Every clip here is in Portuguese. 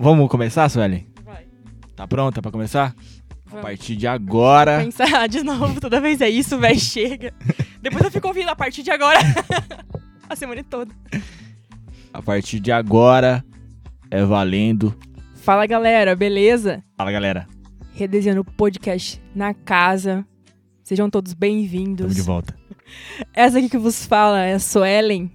Vamos começar, Suelen? Vai. Tá pronta pra começar? A Vamos. partir de agora. Pensar de novo, toda vez é isso, velho, chega. Depois eu fico ouvindo a partir de agora. a semana toda. A partir de agora é valendo. Fala galera, beleza? Fala, galera. Redesenhando o podcast na casa. Sejam todos Tamo bem-vindos. de volta. Essa aqui que vos fala é a Suelen.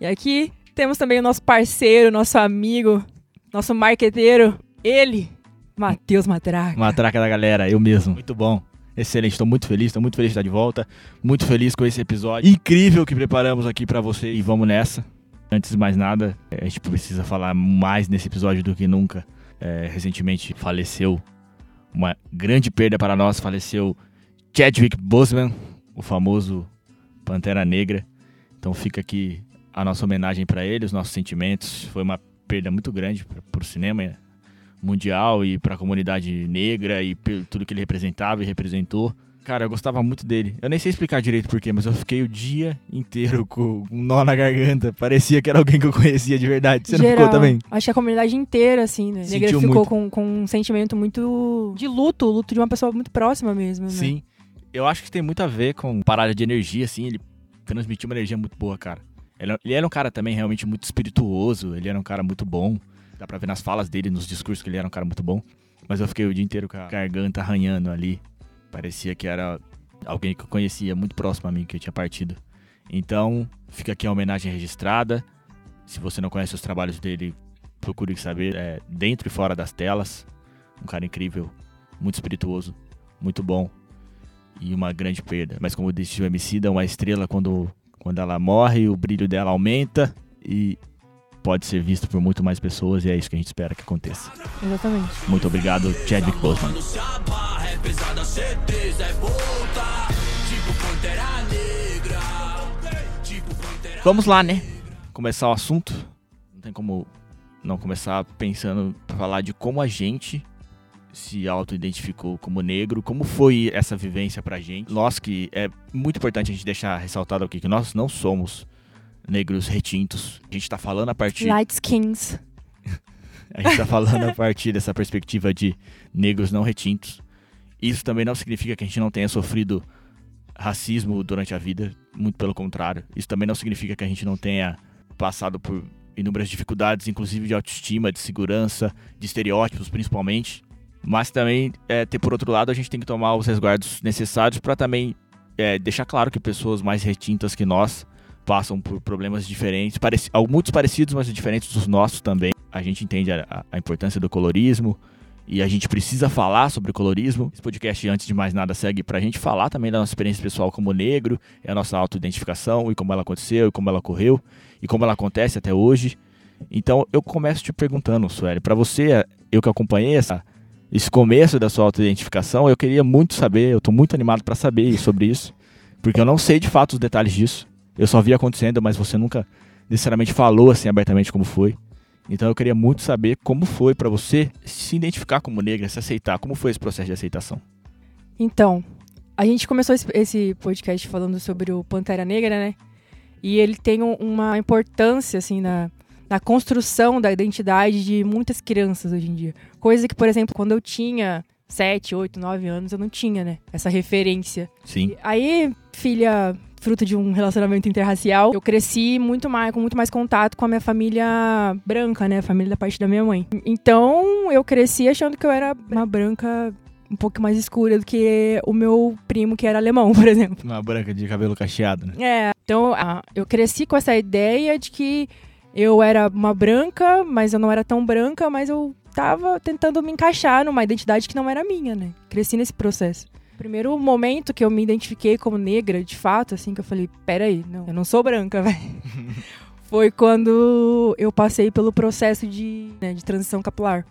E aqui temos também o nosso parceiro, nosso amigo, nosso marqueteiro, ele, Matheus Matraca. Matraca da galera, eu mesmo. Muito bom. Excelente, tô muito feliz, tô muito feliz de estar de volta. Muito feliz com esse episódio incrível que preparamos aqui pra você e vamos nessa. Antes de mais nada, eh, a gente precisa falar mais nesse episódio do que nunca. Eh, recentemente faleceu uma grande perda para nós, faleceu Chadwick Boseman, o famoso Pantera Negra. Então fica aqui a nossa homenagem para ele, os nossos sentimentos. Foi uma perda muito grande para o cinema mundial e para a comunidade negra e por tudo que ele representava e representou. Cara, eu gostava muito dele. Eu nem sei explicar direito porquê, mas eu fiquei o dia inteiro com um nó na garganta. Parecia que era alguém que eu conhecia de verdade. Você não Geral. ficou também? Acho que a comunidade inteira, assim, né? Sentiu Negra ficou muito. com, com um sentimento muito de luto, luto de uma pessoa muito próxima mesmo, né? Sim. Eu acho que tem muito a ver com parada de energia, assim. Ele transmitia uma energia muito boa, cara. Ele, ele era um cara também realmente muito espirituoso. Ele era um cara muito bom. Dá pra ver nas falas dele, nos discursos que ele era um cara muito bom. Mas eu fiquei o dia inteiro com a garganta arranhando ali. Parecia que era alguém que eu conhecia muito próximo a mim, que eu tinha partido. Então, fica aqui a homenagem registrada. Se você não conhece os trabalhos dele, procure saber. É, dentro e fora das telas. Um cara incrível, muito espirituoso, muito bom e uma grande perda. Mas como disse o Emicida, uma estrela quando, quando ela morre, o brilho dela aumenta e pode ser visto por muito mais pessoas e é isso que a gente espera que aconteça. Exatamente. Muito obrigado, Chadwick Boseman. Vamos lá, né? Começar o assunto. Não tem como não começar pensando pra falar de como a gente se auto-identificou como negro, como foi essa vivência pra gente. Nós que é muito importante a gente deixar ressaltado aqui que nós não somos negros retintos. A gente tá falando a partir Light skins. a gente tá falando a partir dessa perspectiva de negros não retintos. Isso também não significa que a gente não tenha sofrido racismo durante a vida, muito pelo contrário. Isso também não significa que a gente não tenha passado por inúmeras dificuldades, inclusive de autoestima, de segurança, de estereótipos principalmente. Mas também, é, ter por outro lado, a gente tem que tomar os resguardos necessários para também é, deixar claro que pessoas mais retintas que nós passam por problemas diferentes, pareci muitos parecidos, mas diferentes dos nossos também. A gente entende a, a- a importância do colorismo e a gente precisa falar sobre colorismo. Esse podcast, antes de mais nada, segue pra gente falar também da nossa experiência pessoal como negro, é a nossa autoidentificação e como ela aconteceu, e como ela ocorreu, e como ela acontece até hoje. Então, eu começo te perguntando, Sueli, pra você, eu que acompanhei essa, esse começo da sua autoidentificação, eu queria muito saber, eu tô muito animado pra saber sobre isso, porque eu não sei de fato os detalhes disso. Eu só vi acontecendo, mas você nunca necessariamente falou assim abertamente como foi. Então eu queria muito saber como foi pra você se identificar como negra, se aceitar. Como foi esse processo de aceitação? Então, a gente começou esse, podcast falando sobre o Pantera Negra, né? E ele tem um- uma importância, assim, na, na construção da identidade de muitas crianças hoje em dia. Coisa que, por exemplo, quando eu tinha 7, 8, 9 anos, eu não tinha, né? Essa referência. Sim. Aí, filha fruto de um relacionamento interracial, eu cresci muito mais, com muito mais contato com a minha família branca, né? A família da parte da minha mãe. Então, eu cresci achando que eu era uma branca um pouco mais escura do que o meu primo, que era alemão, por exemplo. Uma branca de cabelo cacheado, né? É, então eu cresci com essa ideia de que eu era uma branca, mas eu não era tão branca, mas eu tava tentando me encaixar numa identidade que não era minha, né? Cresci nesse processo. Primeiro momento que eu me identifiquei como negra, de fato, assim, que eu falei, peraí, não, eu não sou branca, velho. Foi quando eu passei pelo processo de, né, de transição capilar.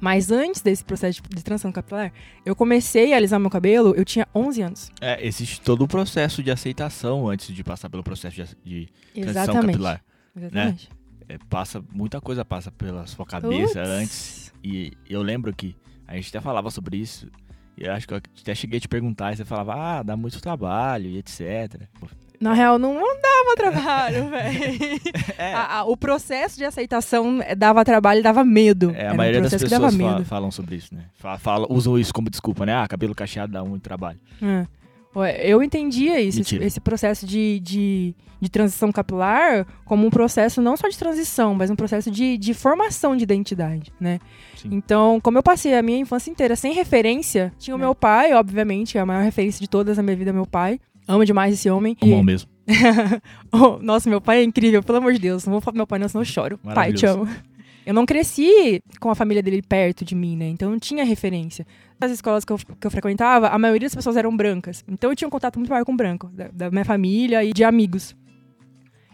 Mas antes desse processo de transição capilar, eu comecei a alisar meu cabelo, eu tinha 11 anos. É, existe todo o processo de aceitação antes de passar pelo processo de, de transição Exatamente. capilar. Exatamente. É, passa, muita coisa passa pela sua cabeça Putz. antes. E eu lembro que a gente até falava sobre isso. E eu acho que eu até cheguei a te perguntar e você falava, ah, dá muito trabalho e etc. Na real, não, não dava trabalho, velho. É, O processo de aceitação dava trabalho e dava medo. é, Era a um maioria das processo que pessoas dava fa- medo. falam sobre isso, né? Fala- usam isso como desculpa, né? Ah, cabelo cacheado dá muito trabalho. É. Eu entendia isso, esse, esse processo de, de, de transição capilar como um processo não só de transição, mas um processo de, de formação de identidade, né? Sim. Então, como eu passei a minha infância inteira sem referência, tinha o É. meu pai, obviamente, é a maior referência de todas na minha vida é meu pai. Amo demais esse homem. E- Homão mesmo. Oh, Nossa, meu pai é incrível, pelo amor de Deus. Não vou falar pro meu pai, não, senão eu choro. Pai, te amo. Eu não cresci com a família dele perto de mim, né? Então não tinha referência. As escolas que eu, que eu frequentava, a maioria das pessoas eram brancas. Então eu tinha um contato muito maior com branco, da, da minha família e de amigos.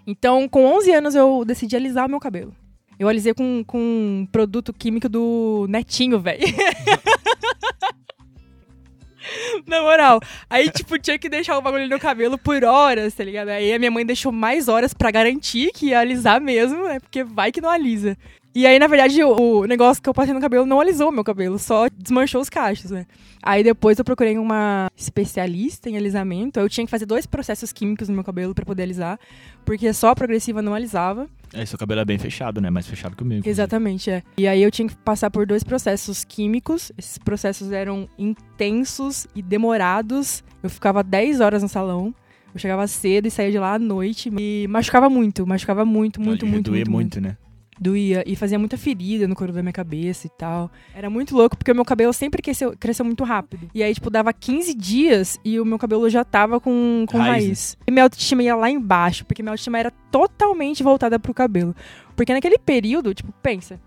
Então, com 11 anos, eu decidi alisar meu cabelo. Eu alisei com, com um produto químico do Netinho, velho. Na moral. Aí, tipo, tinha que deixar o bagulho no cabelo por horas, tá ligado? Aí a minha mãe deixou mais horas pra garantir que ia alisar mesmo, né? Porque vai que não alisa. E aí, na verdade, o, o negócio que eu passei no cabelo não alisou meu cabelo, só desmanchou os cachos, né? Aí depois eu procurei uma especialista em alisamento. Eu tinha que fazer dois processos químicos no meu cabelo pra poder alisar, porque só a progressiva não alisava. É, seu cabelo é bem fechado, né? Mais fechado que o meu. Exatamente, é. E aí eu tinha que passar por dois processos químicos. Esses processos eram intensos e demorados. Eu ficava 10 horas no salão. Eu chegava cedo e saía de lá à noite. E machucava muito, machucava muito, muito, Pode muito, muito, muito. muito, né? Doía e fazia muita ferida no couro da minha cabeça e tal. Era muito louco, porque o meu cabelo sempre cresceu, cresceu muito rápido. E aí, tipo, dava 15 dias e o meu cabelo já tava com, com Raiz, raiz. E minha autoestima ia lá embaixo, porque minha autoestima era totalmente voltada pro cabelo. Porque naquele período, tipo, pensa.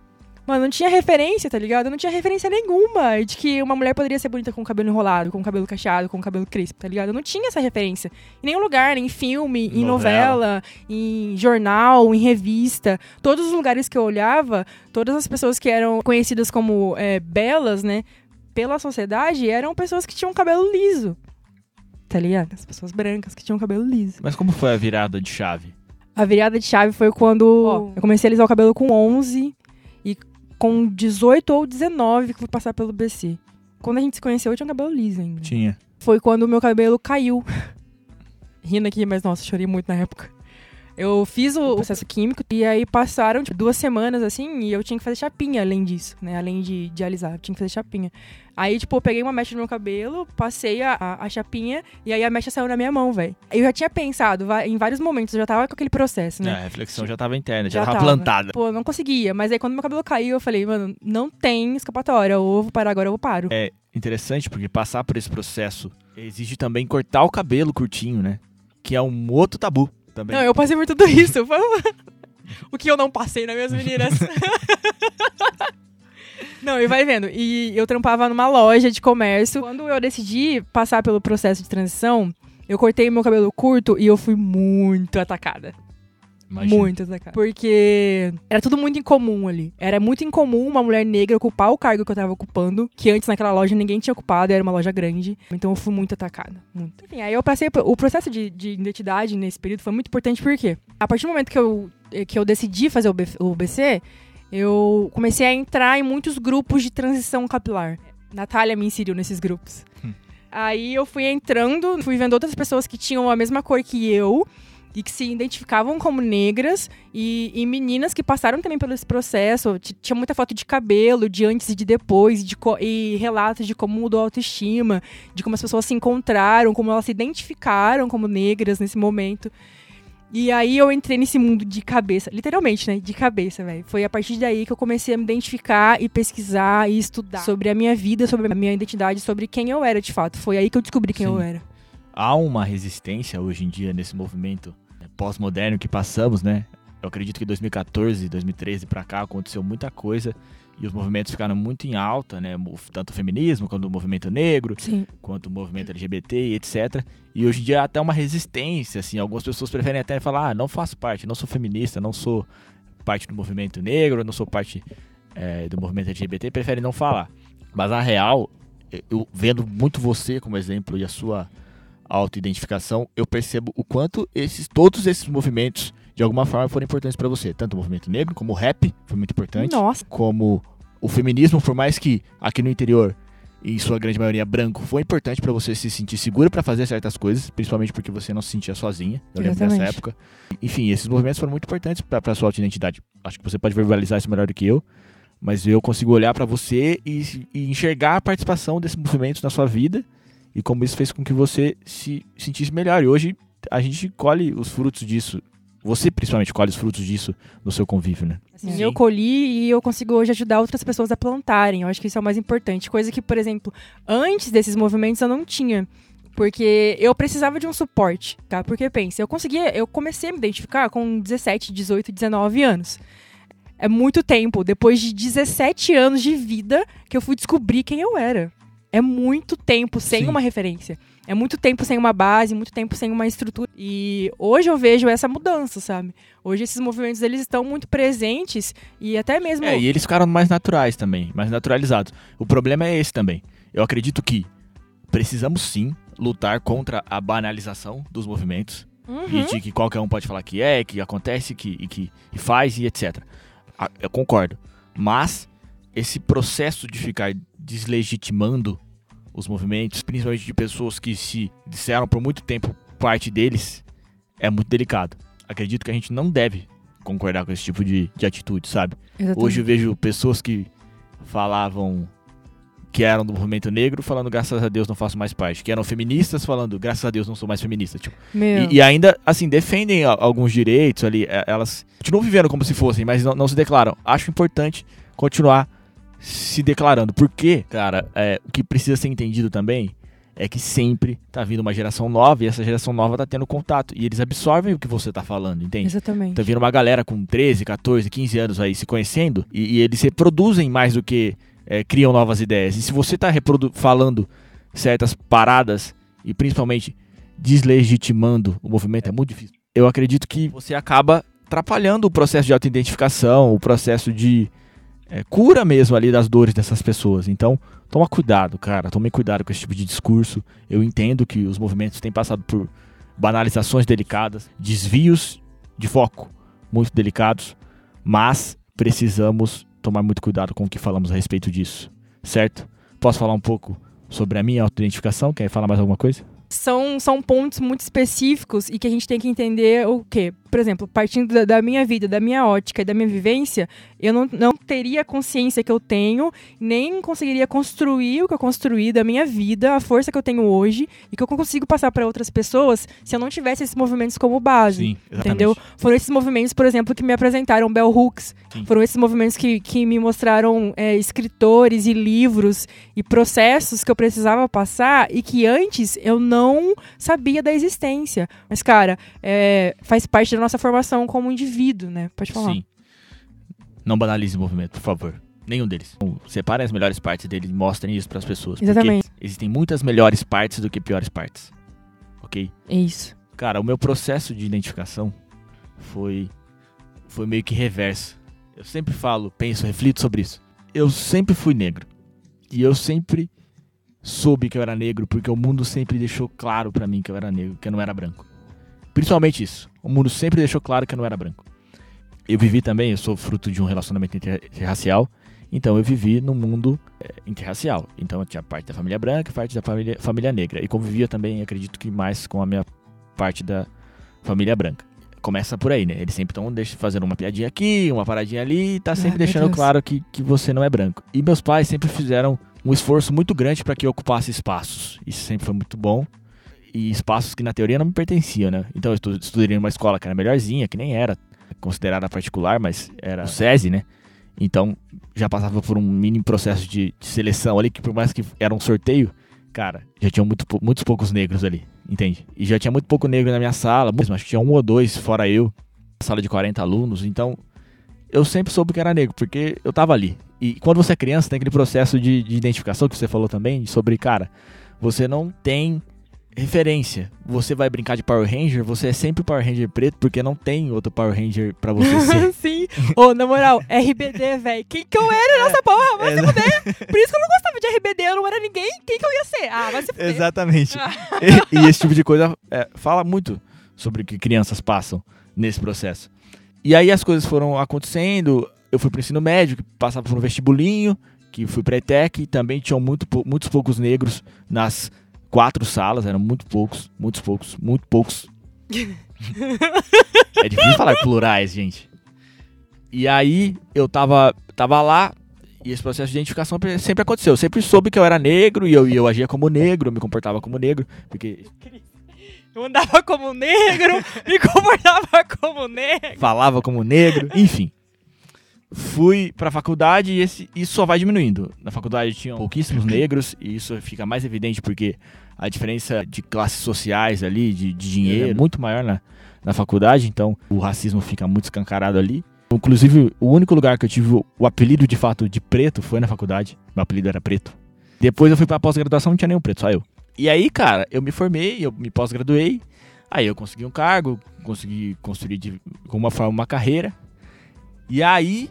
Mano, não tinha referência, tá ligado? Eu não tinha referência nenhuma de que uma mulher poderia ser bonita com o cabelo enrolado, com o cabelo cacheado, com o cabelo crespo, tá ligado? Eu não tinha essa referência. Em nenhum lugar, nem em filme, em Novela. novela, em jornal, em revista. Todos os lugares que eu olhava, todas as pessoas que eram conhecidas como é, belas, né? Pela sociedade, eram pessoas que tinham cabelo liso. Tá ligado? As pessoas brancas que tinham cabelo liso. Mas como foi a virada de chave? A virada de chave foi quando eu comecei a alisar o cabelo com 11 e com 18 ou 19 que fui passar pelo BC. Quando a gente se conheceu, eu tinha um cabelo liso ainda. Tinha. Foi quando o meu cabelo caiu. Rindo aqui, mas nossa, chorei muito na época. Eu fiz o processo químico e aí passaram tipo, duas semanas assim e eu tinha que fazer chapinha além disso, né? Além de, de alisar, eu tinha que fazer chapinha. Aí, tipo, eu peguei uma mecha no meu cabelo, passei a, a, a chapinha e aí a mecha saiu na minha mão, velho. Eu já tinha pensado em vários momentos, eu já tava com aquele processo, né? É, a reflexão já tava interna, já, Já tava tava. plantada. Pô, eu não conseguia. Mas aí quando meu cabelo caiu, eu falei, mano, não tem escapatória. Ou eu vou parar agora, ou eu paro. É interessante porque passar por esse processo exige também cortar o cabelo curtinho, né? Que é um outro tabu também. Não, eu passei por tudo isso. O que eu não passei, né, minhas meninas? não, e vai vendo. E eu trampava numa loja de comércio. Quando eu decidi passar pelo processo de transição, eu cortei meu cabelo curto e eu fui muito atacada. Imagina. Muito atacada. Porque era tudo muito incomum ali. Era muito incomum uma mulher negra ocupar o cargo que eu tava ocupando, que antes naquela loja ninguém tinha ocupado, era uma loja grande. Então eu fui muito atacada. Muito. Enfim, aí eu passei. O processo de, de identidade nesse período foi muito importante porque a partir do momento que eu, eh, que eu decidi fazer o BC, eu comecei a entrar em muitos grupos de transição capilar. Natália me inseriu nesses grupos. Hum. Aí eu fui entrando, fui vendo outras pessoas que tinham a mesma cor que eu e que se identificavam como negras e, e meninas que passaram também pelo esse processo. Tinha muita foto de cabelo, de antes e de depois, de e relatos de como mudou a autoestima, de como as pessoas se encontraram, como elas se identificaram como negras nesse momento. E aí eu entrei nesse mundo de cabeça, literalmente, né? De cabeça, velho. Foi a partir daí que eu comecei a me identificar e pesquisar e estudar sobre a minha vida, sobre a minha identidade, sobre quem eu era de fato. Foi aí que eu descobri quem Sim. eu era. Há uma resistência hoje em dia nesse movimento né, pós-moderno que passamos, né? Eu acredito que 2014, 2013 pra cá aconteceu muita coisa e os movimentos ficaram muito em alta, né? Tanto o feminismo quanto o movimento negro, Sim. quanto o movimento LGBT e etc. E hoje em dia há até uma resistência, assim, algumas pessoas preferem até falar, ah, não faço parte, não sou feminista, não sou parte do movimento negro, não sou parte eh, do movimento LGBT, preferem não falar. Mas a real, eu vendo muito você como exemplo e a sua autoidentificação, eu percebo o quanto esses todos esses movimentos de alguma forma foram importantes pra você, tanto o movimento negro como o rap foi muito importante Nossa. como o feminismo, por mais que aqui no interior em sua grande maioria branco, foi importante para você se sentir segura para fazer certas coisas, principalmente porque você não se sentia sozinha. Eu lembro Exatamente. dessa época. Enfim, esses movimentos foram muito importantes para sua autoidentidade. Acho que você pode verbalizar isso melhor do que eu, mas eu consigo olhar para você e, e enxergar a participação desses movimentos na sua vida e como isso fez com que você se sentisse melhor. E hoje a gente colhe os frutos disso. Você principalmente colhe os frutos disso no seu convívio, né? Assim, Sim. eu colhi e eu consigo hoje ajudar outras pessoas a plantarem. Eu acho que isso é o mais importante. Coisa que, por exemplo, antes desses movimentos eu não tinha. Porque eu precisava de um suporte, tá? Porque pensa, eu conseguia, eu comecei a me identificar com 17, 18, 19 anos. É muito tempo, depois de 17 anos de vida, que eu fui descobrir quem eu era. É muito tempo sem Sim. uma referência. É muito tempo sem uma base, muito tempo sem uma estrutura. E hoje eu vejo essa mudança, sabe? Hoje esses movimentos eles estão muito presentes e até mesmo É, e eles ficaram mais naturais também, mais naturalizados. O problema é esse também. Eu acredito que precisamos sim lutar contra a banalização dos movimentos Uhum. e de que qualquer um pode falar que é, que acontece, que, e que e faz e etc. Ah, Eu concordo. Mas esse processo de ficar deslegitimando os movimentos, principalmente de pessoas que se disseram por muito tempo parte deles, é muito delicado. Acredito que a gente não deve concordar com esse tipo de, de atitude, sabe? Exatamente. Hoje eu vejo pessoas que falavam que eram do movimento negro falando graças a Deus não faço mais parte, que eram feministas falando graças a Deus não sou mais feminista, tipo. E, e ainda assim defendem a- alguns direitos ali, é, elas continuam vivendo como se fossem, mas não, não se declaram. Acho importante continuar se declarando, porque, cara, é, o que precisa ser entendido também é que sempre tá vindo uma geração nova e essa geração nova tá tendo contato e eles absorvem o que você tá falando, entende? Exatamente. Tá vindo uma galera com 13, 14, 15 anos aí se conhecendo e, e eles reproduzem mais do que é, criam novas ideias. E se você tá falando certas paradas e principalmente deslegitimando o movimento, é muito difícil. Eu acredito que você acaba atrapalhando o processo de autoidentificação, o processo de é, cura mesmo ali das dores dessas pessoas. Então, toma cuidado, cara. Tome cuidado com esse tipo de discurso. Eu entendo que os movimentos têm passado por banalizações delicadas, desvios de foco muito delicados, mas precisamos tomar muito cuidado com o que falamos a respeito disso, certo? Posso falar um pouco sobre a minha autoidentificação? Quer falar mais alguma coisa? São, são pontos muito específicos e que a gente tem que entender o quê? Por exemplo, partindo da, da minha vida, da minha ótica e da minha vivência, eu não, não teria a consciência que eu tenho, nem conseguiria construir o que eu construí da minha vida, a força que eu tenho hoje e que eu consigo passar para outras pessoas se eu não tivesse esses movimentos como base. Entendeu? Foram esses movimentos, por exemplo, que me apresentaram Bell Hooks. Sim. Foram esses movimentos que, que me mostraram é, escritores e livros e processos que eu precisava passar e que antes eu não sabia da existência. Mas, cara, é, faz parte da nossa formação como indivíduo, né? Pode falar. Sim. Não banalize o movimento, por favor. Nenhum deles. Então, Separem as melhores partes dele e mostrem isso para as pessoas. Exatamente. existem muitas melhores partes do que piores partes. Ok? É isso. Cara, o meu processo de identificação foi foi meio que reverso. Eu sempre falo, penso, reflito sobre isso. Eu sempre fui negro. E eu sempre soube que eu era negro porque o mundo sempre deixou claro pra mim que eu era negro, que eu não era branco. Principalmente isso. O mundo sempre deixou claro que eu não era branco. Eu vivi também, eu sou fruto de um relacionamento inter- interracial, então eu vivi num mundo é, interracial. Então eu tinha parte da família branca e parte da família, família negra. E convivia também, acredito que mais com a minha parte da família branca. Começa por aí, né? Eles sempre estão fazendo uma piadinha aqui, uma paradinha ali, e tá sempre meu deixando claro que, que você não é branco. E meus pais sempre fizeram um esforço muito grande para que eu ocupasse espaços. Isso sempre foi muito bom. E espaços que na teoria não me pertenciam, né? Então eu estu- estudei numa escola que era melhorzinha, que nem era considerada particular, mas era o SESI, né? Então já passava por um mini processo de, de seleção ali, que por mais que era um sorteio, cara, já tinham muito, muitos poucos negros ali, entende? E já tinha muito pouco negro na minha sala, mesmo, acho que tinha um ou dois, fora eu, sala de 40 alunos, então eu sempre soube que era negro, porque eu tava ali. E quando você é criança, tem aquele processo de, de identificação que você falou também, sobre, cara, você não tem referência. Você vai brincar de Power Ranger, você é sempre Power Ranger preto, porque não tem outro Power Ranger pra você ser. Sim. Ô, na moral, RBD, velho. Quem que eu era nessa porra? Vai se fuder. Por isso que eu não gostava de RBD, eu não era ninguém. Quem que eu ia ser? Ah, vai se fuder. Exatamente. Ah. e, e esse tipo de coisa é, fala muito sobre o que crianças passam nesse processo. E aí as coisas foram acontecendo, eu fui pro ensino médio, que passava por um vestibulinho, que fui pra ETEC, também tinham muito, muitos poucos negros nas quatro salas, eram muito poucos, muitos poucos, muito poucos. é difícil falar plurais, gente. E aí eu tava, tava lá e esse processo de identificação sempre aconteceu. Eu sempre soube que eu era negro e eu, e eu agia como negro, me comportava como negro, porque eu andava como negro, me comportava como negro. Falava como negro, enfim. Fui pra faculdade e esse, isso só vai diminuindo. Na faculdade tinham pouquíssimos negros e isso fica mais evidente porque a diferença de classes sociais ali, de, de dinheiro, é muito maior na, na faculdade, então o racismo fica muito escancarado ali. Inclusive, o único lugar que eu tive o apelido de fato de preto foi na faculdade. Meu apelido era preto. Depois eu fui pra pós-graduação, não tinha nenhum preto, só eu. E aí, cara, eu me formei, eu me pós-graduei. Aí eu consegui um cargo, consegui construir de alguma forma uma carreira. E aí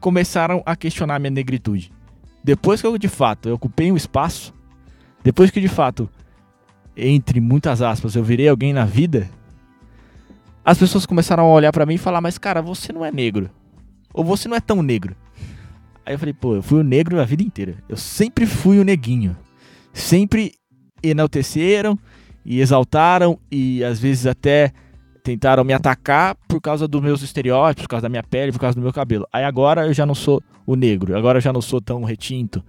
começaram a questionar minha negritude. Depois que eu de fato eu ocupei um espaço, depois que de fato, entre muitas aspas, eu virei alguém na vida, as pessoas começaram a olhar para mim e falar: "Mas cara, você não é negro. Ou você não é tão negro". Aí eu falei: "Pô, eu fui o negro a vida inteira. Eu sempre fui o neguinho" sempre enalteceram e exaltaram e às vezes até tentaram me atacar por causa dos meus estereótipos, por causa da minha pele, por causa do meu cabelo. Aí agora eu já não sou o negro, agora eu já não sou tão retinto,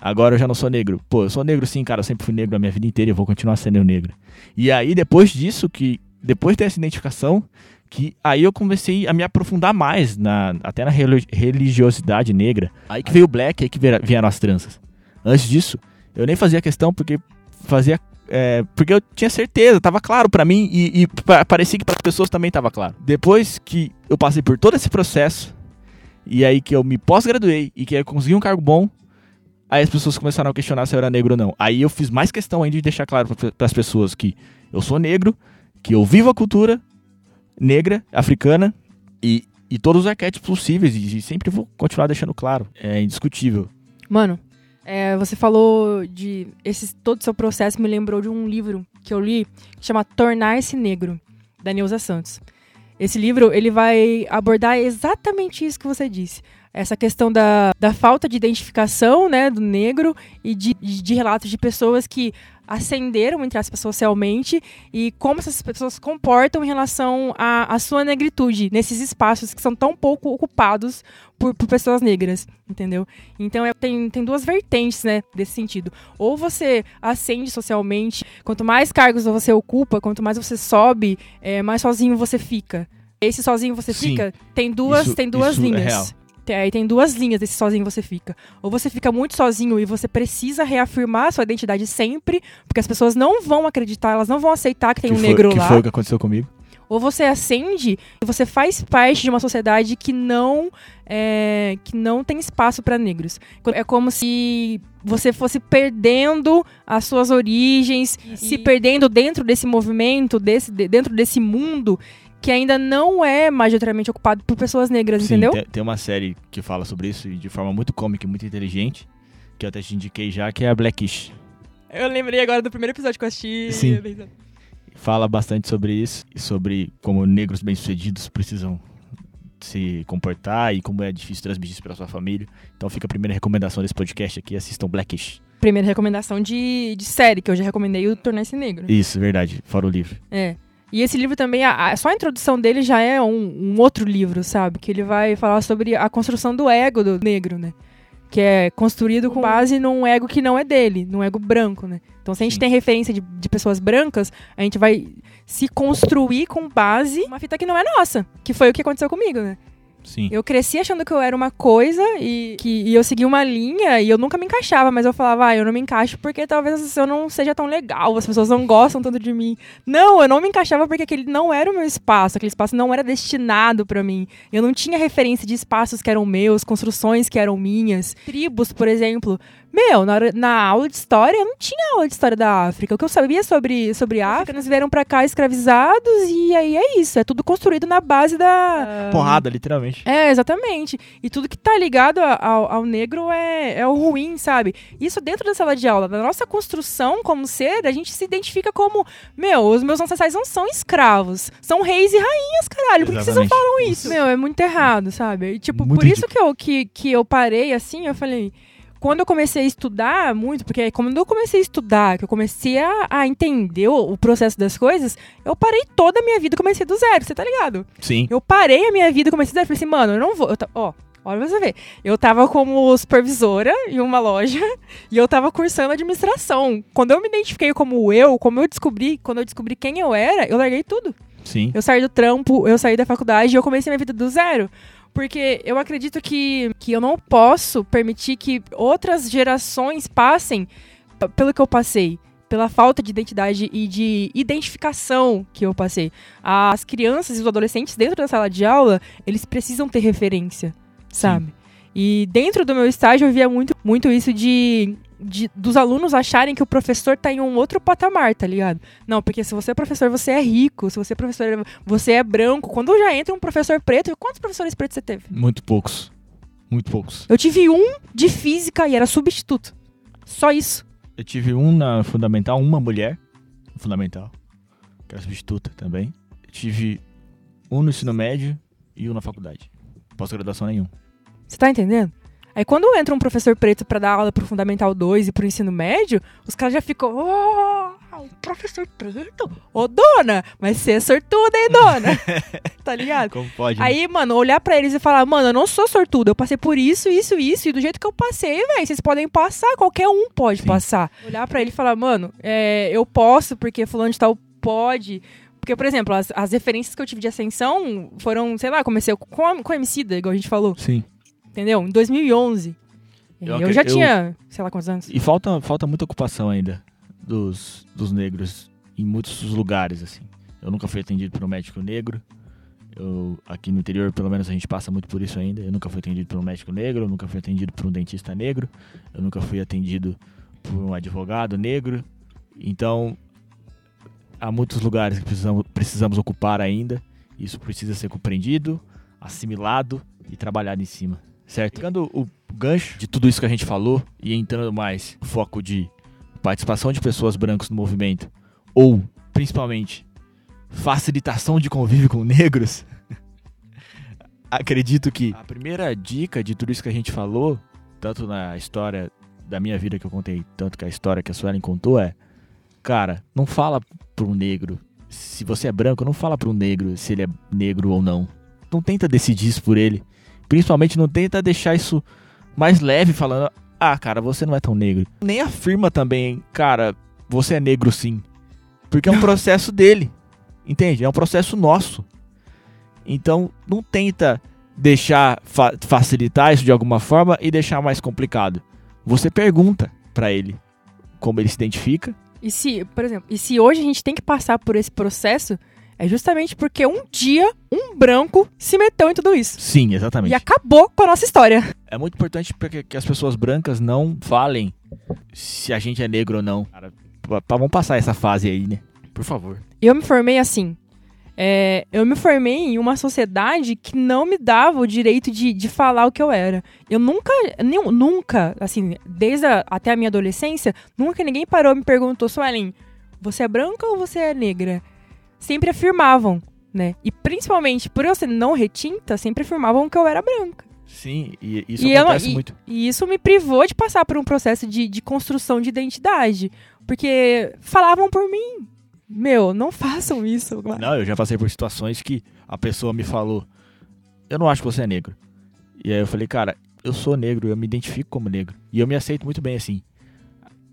agora eu já não sou negro. Pô, eu sou negro sim, cara, eu sempre fui negro a minha vida inteira e vou continuar sendo negro. E aí depois disso, que depois dessa identificação, que aí eu comecei a me aprofundar mais na até na religiosidade negra. Aí que veio o black, aí que vieram as tranças. Antes disso, eu nem fazia questão porque fazia. É, porque eu tinha certeza, tava claro para mim e, e parecia que para as pessoas também tava claro. Depois que eu passei por todo esse processo e aí que eu me pós-graduei e que eu consegui um cargo bom, aí as pessoas começaram a questionar se eu era negro ou não. Aí eu fiz mais questão ainda de deixar claro para as pessoas que eu sou negro, que eu vivo a cultura negra, africana e, e todos os arquétipos possíveis e, e sempre vou continuar deixando claro. É indiscutível. Mano, é, você falou de esse todo o seu processo me lembrou de um livro que eu li que chama Tornar-se Negro da Neuza Santos. Esse livro ele vai abordar exatamente isso que você disse, essa questão da, da falta de identificação né, do negro e de, de, de relatos de pessoas que ascenderam, entre aspas, socialmente e como essas pessoas se comportam em relação à, à sua negritude nesses espaços que são tão pouco ocupados por, por pessoas negras, entendeu? Então é, tem, tem duas vertentes, né, desse sentido. Ou você ascende socialmente, quanto mais cargos você ocupa, quanto mais você sobe, é, mais sozinho você fica. Esse sozinho você Sim. fica, tem duas, isso, tem duas é linhas. É Aí tem duas linhas desse sozinho você fica. Ou você fica muito sozinho e você precisa reafirmar a sua identidade sempre, porque as pessoas não vão acreditar, elas não vão aceitar que tem que um foi, negro que lá. Que foi o que aconteceu comigo. Ou você acende e você faz parte de uma sociedade que não é, que não tem espaço para negros. É como se você fosse perdendo as suas origens, e... se perdendo dentro desse movimento, desse, dentro desse mundo que ainda não é majoritariamente ocupado por pessoas negras, Sim, entendeu? Tem, tem uma série que fala sobre isso de forma muito cômica e muito inteligente, que eu até te indiquei já, que é a Blackish. Eu lembrei agora do primeiro episódio que eu assisti. Sim. Fala bastante sobre isso e sobre como negros bem-sucedidos precisam se comportar e como é difícil transmitir isso para sua família. Então fica a primeira recomendação desse podcast aqui, assistam Blackish. Primeira recomendação de, de série, que eu já recomendei o Tornar-se Negro. Isso, verdade, fora o livro. É. E esse livro também, a, a, só a introdução dele já é um, um, outro livro, sabe? Que ele vai falar sobre a construção do ego do negro, né? Que é construído com base num ego que não é dele, num ego branco, né? Então, se a gente Sim. tem referência de, de pessoas brancas, a gente vai se construir com base uma fita que não é nossa, que foi o que aconteceu comigo, né? Sim. Eu cresci achando que eu era uma coisa e que e eu segui uma linha e eu nunca me encaixava, mas eu falava, ah, eu não me encaixo porque talvez eu não seja tão legal, as pessoas não gostam tanto de mim. Não, eu não me encaixava porque aquele não era o meu espaço, aquele espaço não era destinado para mim. Eu não tinha referência de espaços que eram meus, construções que eram minhas. Tribos, por exemplo, meu, na, hora, na aula de história, eu não tinha aula de história da África. O que eu sabia sobre, sobre a África, eles vieram pra cá escravizados e aí é isso. É tudo construído na base da. Porrada, literalmente. É, exatamente. E tudo que tá ligado ao, ao negro é, é o ruim, sabe? Isso dentro da sala de aula. Na nossa construção como ser, a gente se identifica como, meu, os meus ancestrais não são escravos. São reis e rainhas, caralho. Por que vocês não falam isso? Meu, é muito errado, sabe? E, tipo, Muito por isso que eu, que, que eu parei assim, eu falei. Quando eu comecei a estudar muito, porque quando eu comecei a estudar, que eu comecei a, a entender o, o processo das coisas, eu parei toda a minha vida e comecei do zero, você tá ligado? Sim. Eu parei a minha vida e comecei a dizer, falei assim, mano, eu não vou. eu Ó, olha pra você ver. Eu tava como supervisora em uma loja e eu tava cursando administração. Quando eu me identifiquei como eu, como eu descobri, quando eu descobri quem eu era, eu larguei tudo. Sim. Eu saí do trampo, eu saí da faculdade e eu comecei minha vida do zero. Porque eu acredito que, que eu não posso permitir que outras gerações passem pelo que eu passei. Pela falta de identidade e de identificação que eu passei. As crianças e os adolescentes dentro da sala de aula, eles precisam ter referência, sabe? E dentro do meu estágio eu via muito, muito isso de, de- dos alunos acharem que o professor tá em um outro patamar, tá ligado? Não, porque se você é professor, você é rico. Se você é professor, você é branco. Quando já entra um professor preto, quantos professores pretos você teve? Muito poucos. Muito poucos. Eu tive um de física e era substituto. Só isso. Eu tive um na fundamental, uma mulher fundamental, que era substituta também. Eu tive um no ensino médio e um na faculdade. Pós-graduação nenhum. Você tá entendendo? Aí quando entra um professor preto pra dar aula pro Fundamental 2 e pro ensino médio, os caras já ficam, oh, um professor preto? Ô, dona, mas você é sortuda, hein, dona? tá ligado? Como pode? né? Aí, mano, olhar pra eles e falar, mano, eu não sou sortuda, eu passei por isso, isso, isso, e do jeito que eu passei, velho, vocês podem passar, qualquer um pode Sim. passar. Olhar pra ele e falar, mano, é, eu posso porque fulano de tal pode. Porque, por exemplo, as, as referências que eu tive de ascensão foram, sei lá, comecei com, a- com a Emicida, igual a gente falou, Sim. Entendeu? Em 2011. Eu Eu, já eu- tinha, sei lá quantos anos. E falta, falta muita ocupação ainda dos, dos negros em muitos lugares, assim. Eu nunca fui atendido por um médico negro. Eu, aqui no interior, pelo menos, a gente passa muito por isso ainda. Eu nunca fui atendido por um médico negro, eu nunca fui atendido por um dentista negro, eu nunca fui atendido por um advogado negro. Então, há muitos lugares que precisamos, precisamos ocupar ainda. Isso precisa ser compreendido, assimilado e trabalhado em cima, certo? Pegando o gancho de tudo isso que a gente falou e entrando mais no foco de participação de pessoas brancas no movimento ou, principalmente, facilitação de convívio com negros, acredito que a primeira dica de tudo isso que a gente falou, tanto na história da minha vida que eu contei, tanto que a história que a Suelen contou é, cara, não fala para um negro, se você é branco, não fala para um negro se ele é negro ou não. Não tenta decidir isso por ele. Principalmente não tenta deixar isso mais leve, falando, ah, cara, você não é tão negro. Nem afirma também, cara, você é negro sim. Porque é um processo dele. Entende? É um processo nosso. Então, não tenta deixar fa- facilitar isso de alguma forma e deixar mais complicado. Você pergunta pra ele como ele se identifica. E se, por exemplo, e se hoje a gente tem que passar por esse processo, é justamente porque um dia um branco se meteu em tudo isso. Sim, exatamente. E acabou com a nossa história. É muito importante para que, as pessoas brancas não falem se a gente é negro ou não. Cara, vamos passar essa fase aí, né? Por favor. Eu me formei assim. é, eu me formei em uma sociedade que não me dava o direito de, de falar o que eu era. Eu nunca, nem- nunca, assim, desde a, até a minha adolescência, nunca ninguém parou e me perguntou, Suelen, você é branca ou você é negra? Sempre afirmavam, né? E principalmente por eu ser não retinta, sempre afirmavam que eu era branca. Sim, e isso E eu não- acontece muito. E isso me privou de passar por um processo de, de construção de identidade. Porque falavam por mim. Meu, não façam isso. Não, eu já passei por situações que a pessoa me falou: Eu não acho que você é negro. E aí eu falei, cara, eu sou negro, eu me identifico como negro. E eu me aceito muito bem assim.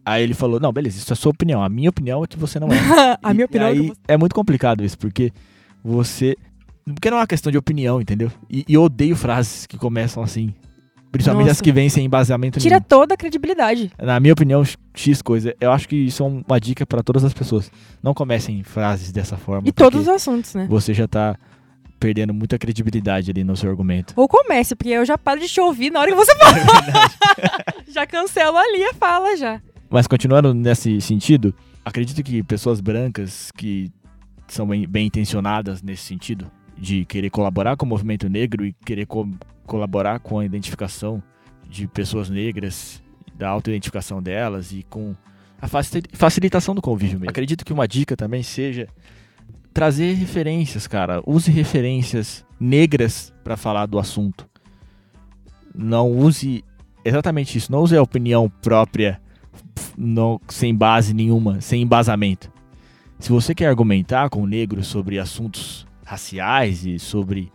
Aí ele falou: Não, beleza, isso é a sua opinião. A minha opinião é que você não é. a minha E opinião é que aí você- é muito complicado isso, porque você. Porque não é uma questão de opinião, entendeu? E, e eu odeio frases que começam assim. Principalmente as Nossa. que vêm sem embasamento tira nenhum. toda a credibilidade. Na minha opinião, X coisa. Eu acho que isso é uma dica pra todas as pessoas. Não comecem frases dessa forma. E todos os assuntos, né? Você já tá perdendo muita credibilidade ali no seu argumento. Ou comece, porque eu já paro de te ouvir na hora que você fala. já cancelo ali a fala já. Mas continuando nesse sentido, acredito que pessoas brancas que são bem, bem intencionadas nesse sentido de querer colaborar com o movimento negro e querer co colaborar com a identificação de pessoas negras, da autoidentificação delas e com a facilitação do convívio mesmo. Acredito que uma dica também seja trazer referências, cara. Use referências negras para falar do assunto. Não use exatamente isso. Não use a opinião própria sem base nenhuma, sem embasamento. Se você quer argumentar com o negro sobre assuntos raciais e sobre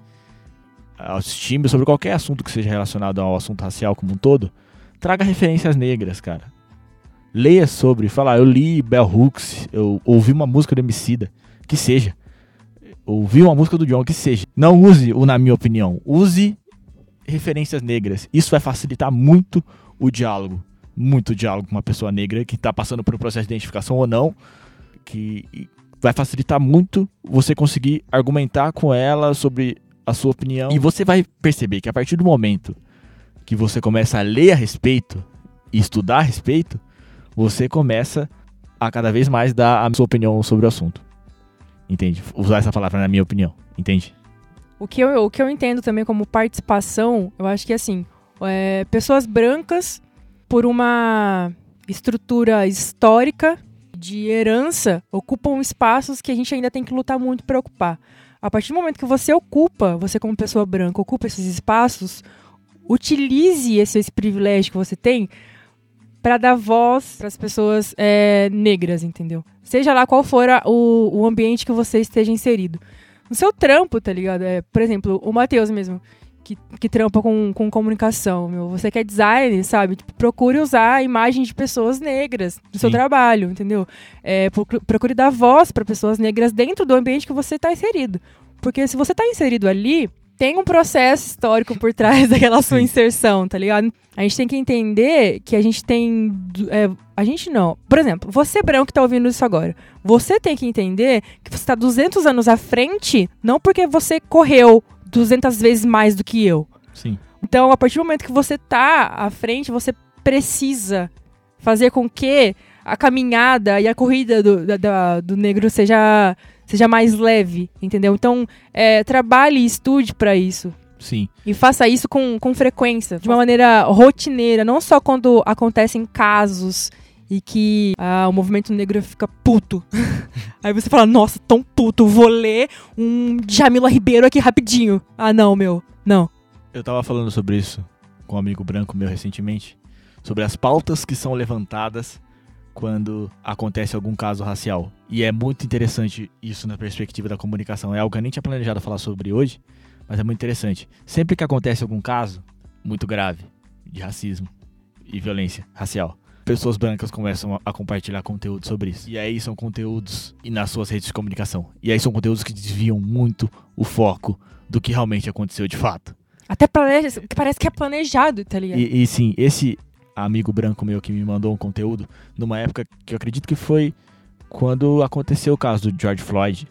autoestima, sobre qualquer assunto que seja relacionado ao assunto racial como um todo, traga referências negras, cara. Leia sobre, fala, eu li Bell Hooks, eu ouvi uma música do Emicida, que seja. Ouvi uma música do John, que seja. Não use o na minha opinião, use referências negras. Isso vai facilitar muito o diálogo, muito diálogo com uma pessoa negra que está passando por um processo de identificação ou não, que vai facilitar muito você conseguir argumentar com ela sobre a sua opinião. E você vai perceber que a partir do momento que você começa a ler a respeito e estudar a respeito, você começa a cada vez mais dar a sua opinião sobre o assunto. Entende? Usar essa palavra na minha opinião. Entende? O que eu, o que eu entendo também como participação, eu acho que assim, é, pessoas brancas, por uma estrutura histórica de herança, ocupam espaços que a gente ainda tem que lutar muito para ocupar. A partir do momento que você ocupa, você como pessoa branca, ocupa esses espaços, utilize esse, esse privilégio que você tem para dar voz para as pessoas é, negras, entendeu? Seja lá qual for a, o, o ambiente que você esteja inserido. No seu trampo, tá ligado? É, por exemplo, o Matheus mesmo, que, que trampa com, com comunicação, meu. Você quer design, sabe? Tipo, procure usar a imagem de pessoas negras no Sim. seu trabalho, entendeu? É, procure dar voz para pessoas negras dentro do ambiente que você está inserido. Porque se você está inserido ali, tem um processo histórico por trás daquela sua inserção, tá ligado? A gente tem que entender que a gente tem. É, a gente não. Por exemplo, você branco que tá ouvindo isso agora. Você tem que entender que você tá 200 anos à frente, não porque você correu 200 vezes mais do que eu. Sim. Então, a partir do momento que você tá à frente, você precisa fazer com que a caminhada e a corrida do, da, do negro seja seja mais leve, entendeu? Então, é, trabalhe e estude para isso. Sim. E faça isso com, com frequência, de uma maneira rotineira, não só quando acontecem casos e que ah, o movimento negro fica puto. Aí você fala, nossa, tão puto, vou ler um Jamila Ribeiro aqui rapidinho. Ah, não, meu, não. Eu tava falando sobre isso com um amigo branco meu recentemente, sobre as pautas que são levantadas quando acontece algum caso racial. E é muito interessante isso na perspectiva da comunicação. É algo que eu nem tinha planejado falar sobre hoje, mas é muito interessante. Sempre que acontece algum caso muito grave de racismo e violência racial, pessoas brancas começam a compartilhar conteúdo sobre isso. E aí são conteúdos e nas suas redes de comunicação. E aí são conteúdos que desviam muito o foco do que realmente aconteceu de fato. Até parece que é planejado, tá ligado? E, e sim, esse amigo branco meu que me mandou um conteúdo numa época que eu acredito que foi quando aconteceu o caso do George Floyd.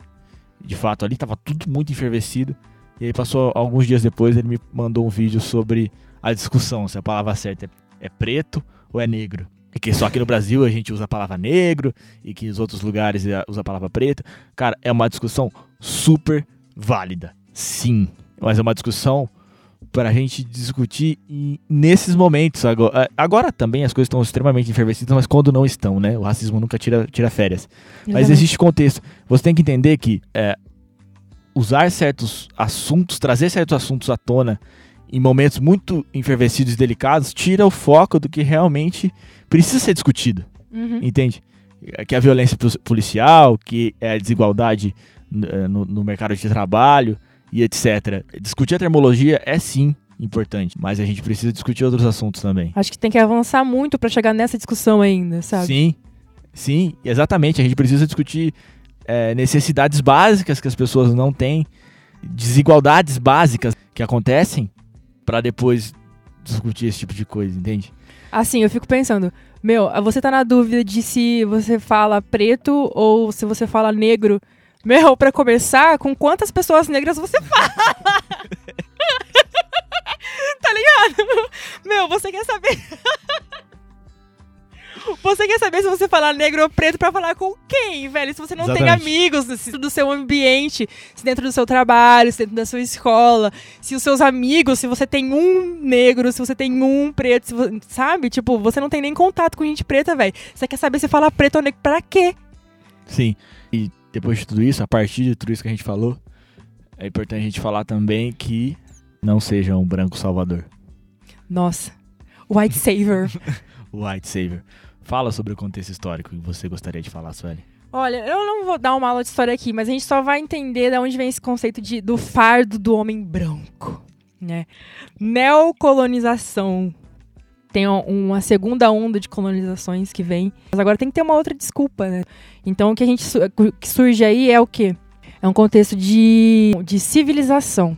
De fato, ali estava tudo muito enfervecido. E aí passou alguns dias depois, ele me mandou um vídeo sobre a discussão, se a palavra certa é, é preto ou é negro. E que só aqui no Brasil a gente usa a palavra negro e que nos outros lugares usa a palavra preto. Cara, é uma discussão super válida. Sim, mas é uma discussão para a gente discutir nesses momentos. Agora, agora também as coisas estão extremamente enfervescidas, mas quando não estão, né? O racismo nunca tira, tira férias. Exatamente. Mas existe contexto. Você tem que entender que é, usar certos assuntos, trazer certos assuntos à tona em momentos muito enfervescidos e delicados, tira o foco do que realmente precisa ser discutido. Uhum. Entende? Que a violência policial, que é a desigualdade é, no, no mercado de trabalho, e etc. Discutir a termologia é sim importante, mas a gente precisa discutir outros assuntos também. Acho que tem que avançar muito para chegar nessa discussão ainda, sabe? Sim, sim, exatamente. A gente precisa discutir é, necessidades básicas que as pessoas não têm, desigualdades básicas que acontecem, para depois discutir esse tipo de coisa, entende? Assim, eu fico pensando, meu, você tá na dúvida de se você fala preto ou se você fala negro. Meu, pra começar, com quantas pessoas negras você fala? tá ligado? Meu, você quer saber? Você quer saber se você falar negro ou preto pra falar com quem, velho? Se você não tem Exatamente. amigos se do seu ambiente, se dentro do seu trabalho, se dentro da sua escola, se os seus amigos, se você tem um negro, se você tem um preto, se vo- sabe? Tipo, você não tem nem contato com gente preta, velho. Você quer saber se fala preto ou negro pra quê? Sim. E depois de tudo isso, a partir de tudo isso que a gente falou, é importante a gente falar também que não seja um branco salvador. Nossa. White savior. White Savior. Fala sobre o contexto histórico que você gostaria de falar, Sueli. Olha, eu não vou dar uma aula de história aqui, mas a gente só vai entender de onde vem esse conceito de, do fardo do homem branco, né? Neocolonização. Tem um- uma segunda onda de colonizações que vem, mas agora tem que ter uma outra desculpa, né? Então o que a gente que surge aí é o quê? É um contexto de, de civilização.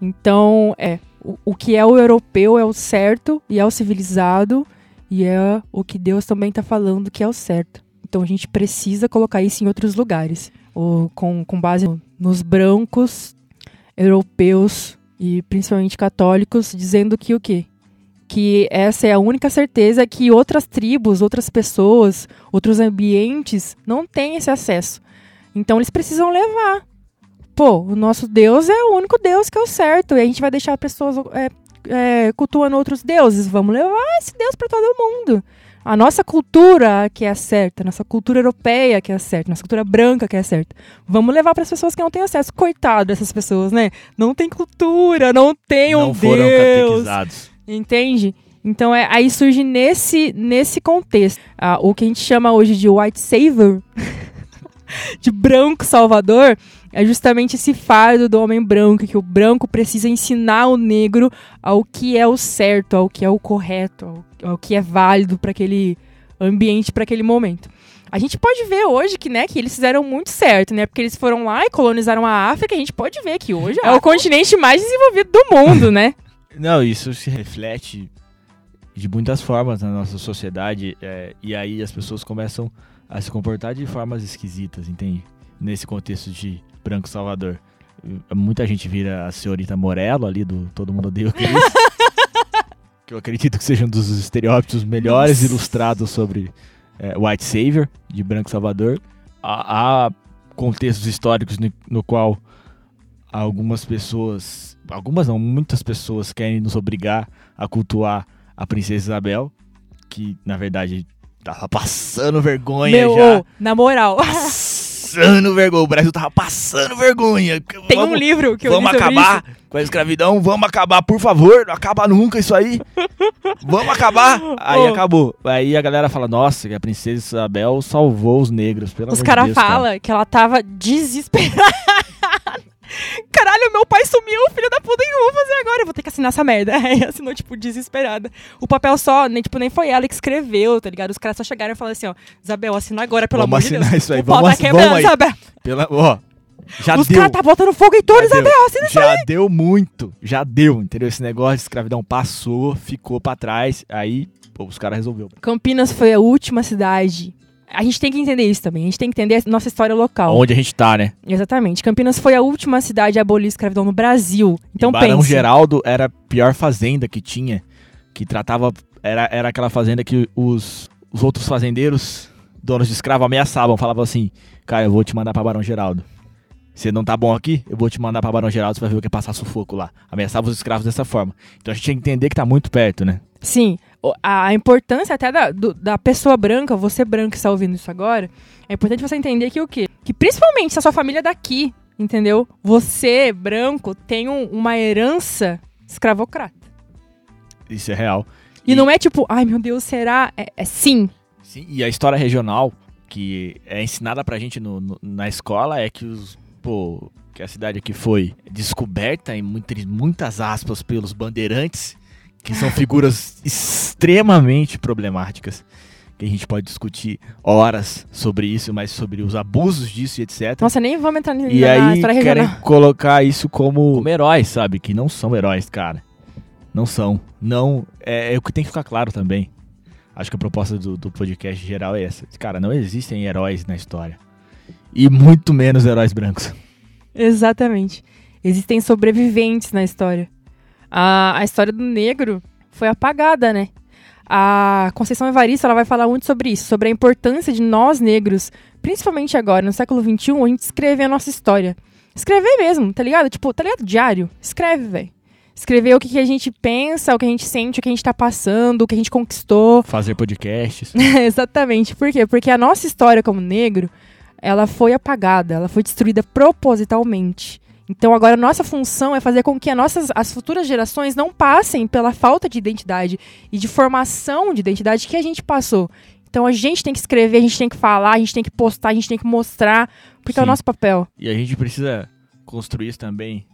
Então, é, o, o que é o europeu é o certo e é o civilizado e é o que Deus também está falando que é o certo. Então a gente precisa colocar isso em outros lugares. Ou com, com base no- nos brancos, europeus e principalmente católicos, dizendo que o quê? Que essa é a única certeza que outras tribos, outras pessoas, outros ambientes não têm esse acesso. Então eles precisam levar. Pô, o nosso Deus é o único Deus que é o certo. E a gente vai deixar pessoas é, é, cultuando outros deuses. Vamos levar esse Deus para todo mundo. A nossa cultura que é certa, nossa cultura europeia que é certa, nossa cultura branca que é certa. Vamos levar para as pessoas que não têm acesso. Coitado dessas pessoas, né? Não tem cultura, não tem um não foram Deus. catequizados. Entende? Então é, aí surge nesse, nesse contexto ah, o que a gente chama hoje de white savior, de branco salvador, é justamente esse fardo do homem branco, que o branco precisa ensinar o negro ao que é o certo, ao que é o correto, ao, ao que é válido para aquele ambiente, para aquele momento. A gente pode ver hoje que, né, que eles fizeram muito certo, né? Porque eles foram lá e colonizaram a África, a gente pode ver que hoje é o continente mais desenvolvido do mundo, né? Não, isso se reflete de muitas formas na nossa sociedade é, e aí as pessoas começam a se comportar de formas esquisitas, entende? Nesse contexto de branco salvador. Muita gente vira a senhorita Morello ali do Todo Mundo Odeia o Chris. que eu acredito que seja um dos estereótipos melhores Nossa. ilustrados sobre é, White Savior, de branco salvador. Há, há contextos históricos no, no qual algumas pessoas, algumas não, muitas pessoas querem nos obrigar a cultuar a princesa Isabel, que na verdade tava passando vergonha Meu, já. na moral, Passando vergonha, o Brasil tava passando vergonha. tem um Vamos- livro que eu Vamos acabar com a escravidão, vamos acabar, por favor, não acaba nunca isso aí. Vamos acabar. Aí Ô. acabou. Aí a galera fala, nossa, que a princesa Isabel salvou os negros, pelo Os amor de caras Deus, cara. falam que ela tava desesperada. Caralho, meu pai sumiu, filho da puta, o que eu vou fazer agora? Eu vou ter que assinar essa merda. Aí assinou, tipo, desesperada. O papel só, nem, tipo, nem foi ela que escreveu, tá ligado? Os caras só chegaram e falaram assim, ó, Isabel, assina agora, pelo Vamos amor de Deus. assinar isso aí, o pau vamos tá assi- quebrando, vamos aí. Isabel. Pela, ó, já Os deu. caras tá botando fogo em tudo, Isabel, assina isso Já deu muito, já deu, entendeu? Esse negócio de escravidão passou, ficou pra trás, aí pô, os caras resolveu. Campinas foi a última cidade. A gente tem que entender isso também. A gente tem que entender a nossa história local. Onde a gente tá, né? Exatamente. Campinas foi a última cidade a abolir a escravidão no Brasil. Então e Barão pense. Geraldo era a pior fazenda que tinha, que tratava, era, era aquela fazenda que os, os outros fazendeiros, donos de escravo, ameaçavam, falavam assim, cara, eu vou te mandar pra Barão Geraldo. Você não tá bom aqui? Eu vou te mandar pra Barão Geraldo, você vai ver o que é passar sufoco lá. Ameaçava os escravos dessa forma. Então a gente tem que entender que tá muito perto, né? Sim, a importância até da, do- da pessoa branca, você branco que está ouvindo isso agora, é importante você entender que o quê? Que principalmente se a sua família é daqui, entendeu? Você, branco, tem um- uma herança escravocrata. Isso é real. E, E- não é tipo, ai meu Deus, será? É, é sim. Sim, e a história regional que é ensinada pra gente no- no- na escola é que os pô, que a cidade aqui foi descoberta em muitas, muitas aspas pelos bandeirantes, que são figuras extremamente problemáticas. Que a gente pode discutir horas sobre isso, mas sobre os abusos disso e etc. Nossa, nem vamos entrar na, e na aí história querem regional. colocar isso como, como heróis, sabe? Que não são heróis, cara. Não são. Não. É, é o que tem que ficar claro também. Acho que a proposta do, do podcast geral é essa. Cara, não existem heróis na história. E muito menos heróis brancos. Exatamente. Existem sobreviventes na história. A, a história do negro foi apagada, né? A Conceição Evaristo ela vai falar muito sobre isso, sobre a importância de nós negros, principalmente agora, no século XXI, a gente escrever a nossa história. Escrever mesmo, tá ligado? Tipo, tá ligado? Diário. Escreve, velho. Escrever o que, que a gente pensa, o que a gente sente, o que a gente tá passando, o que a gente conquistou. Fazer podcasts. Exatamente. Por quê? Porque a nossa história como negro, ela foi apagada, ela foi destruída propositalmente. Então agora a nossa função é fazer com que as nossas as futuras gerações não passem pela falta de identidade e de formação de identidade que a gente passou. Então a gente tem que escrever, a gente tem que falar, a gente tem que postar, a gente tem que mostrar, porque é o Sim. nosso papel. E a gente precisa construir isso também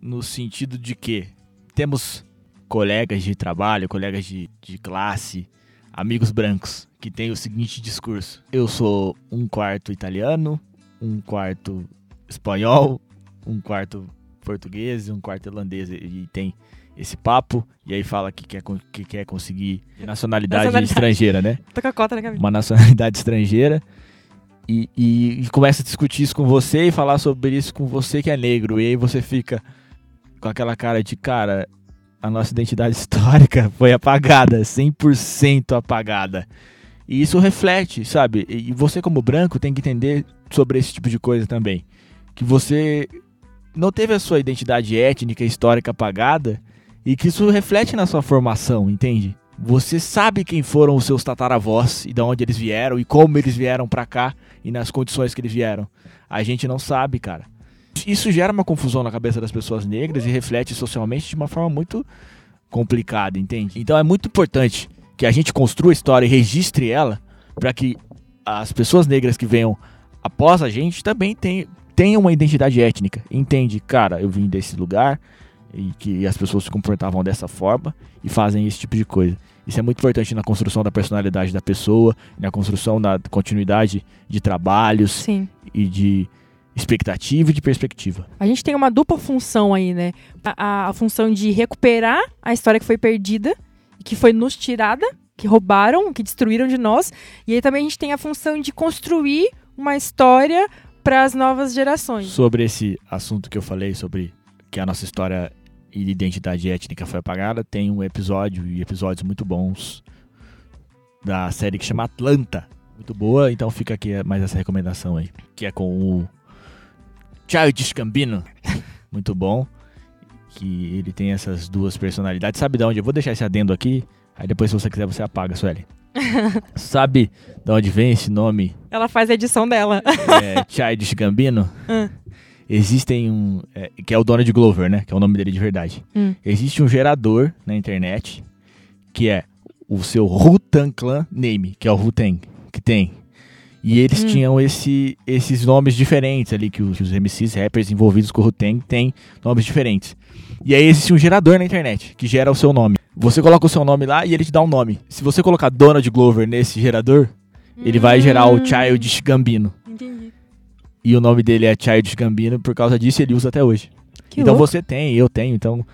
no sentido de que temos colegas de trabalho, colegas de, de classe, amigos brancos, que têm o seguinte discurso: eu sou um quarto italiano, um quarto espanhol, um quarto português e um quarto irlandês. E tem esse papo, e aí fala que quer, que quer conseguir nacionalidade, Nacionalidade. estrangeira, né? Tô com a cota na cabeça. uma nacionalidade estrangeira e, e- e começa a discutir isso com você e falar sobre isso com você que é negro. E aí você fica com aquela cara de, cara, a nossa identidade histórica foi apagada, 100% apagada. E isso reflete, sabe? E você como branco tem que entender sobre esse tipo de coisa também. Que você não teve a sua identidade étnica, histórica apagada e que isso reflete na sua formação, entende? Você sabe quem foram os seus tataravós e de onde eles vieram e como eles vieram pra cá e nas condições que eles vieram. A gente não sabe, cara. Isso gera uma confusão na cabeça das pessoas negras e reflete socialmente de uma forma muito complicada, entende? Então é muito importante que a gente construa a história e registre ela para que as pessoas negras que venham após a gente também tenham, tenham uma identidade étnica. Entende? Cara, eu vim desse lugar e que as pessoas se comportavam dessa forma e fazem esse tipo de coisa. Isso é muito importante na construção da personalidade da pessoa, na construção da continuidade de trabalhos Sim. e de expectativa e de perspectiva. A gente tem uma dupla função aí, né? A, a- a função de recuperar a história que foi perdida, que foi nos tirada, que roubaram, que destruíram de nós. E aí também a gente tem a função de construir uma história para as novas gerações. Sobre esse assunto que eu falei, sobre que a nossa história e identidade étnica foi apagada, tem um episódio e episódios muito bons da série que chama Atlanta. Muito boa, então fica aqui mais essa recomendação aí. Que é com o Childish Gambino. Muito bom. Que ele tem essas duas personalidades. Sabe de onde? Eu vou deixar esse adendo aqui. Aí depois, se você quiser, você apaga, Sueli. Sabe de onde vem esse nome Ela faz a edição dela. é, Childish Gambino, Hum. existem um. é, que é o Donald Glover, né? Que é o nome dele de verdade. Hum. Existe um gerador na internet que é o seu Rutan Clan Name, que é o Rutan, que tem. E eles Hum. tinham esse, esses nomes diferentes ali, que os, que os MCs, rappers envolvidos com o Rutan têm nomes diferentes. E aí existe um gerador na internet que gera o seu nome. Você coloca o seu nome lá e ele te dá um nome. Se você colocar Donald Glover nesse gerador, ele vai gerar o Hum. Childish Gambino. Entendi. E o nome dele é Childish Gambino, por causa disso ele usa até hoje. Que então louco. você tem, eu tenho, então.